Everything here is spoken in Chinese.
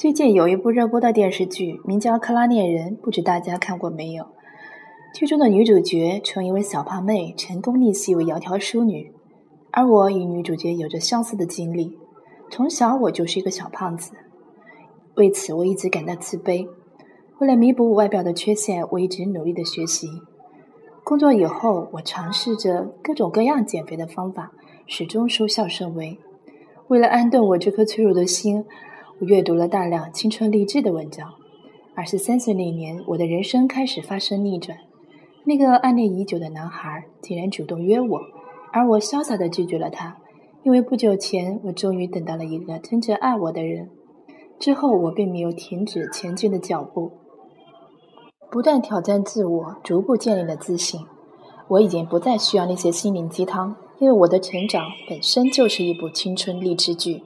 最近有一部热播的电视剧，名叫《克拉恋人》，不知大家看过没有？剧中的女主角从一位小胖妹成功逆袭为窈窕淑女，而我与女主角有着相似的经历。从小我就是一个小胖子，为此我一直感到自卑。为了弥补我外表的缺陷，我一直努力的学习。工作以后，我尝试着各种各样减肥的方法，始终收效甚微。为了安顿我这颗脆弱的心。我阅读了大量青春励志的文章。二十三岁那年，我的人生开始发生逆转。那个暗恋已久的男孩竟然主动约我，而我潇洒地拒绝了他，因为不久前我终于等到了一个真正爱我的人。之后，我并没有停止前进的脚步，不断挑战自我，逐步建立了自信。我已经不再需要那些心灵鸡汤，因为我的成长本身就是一部青春励志剧。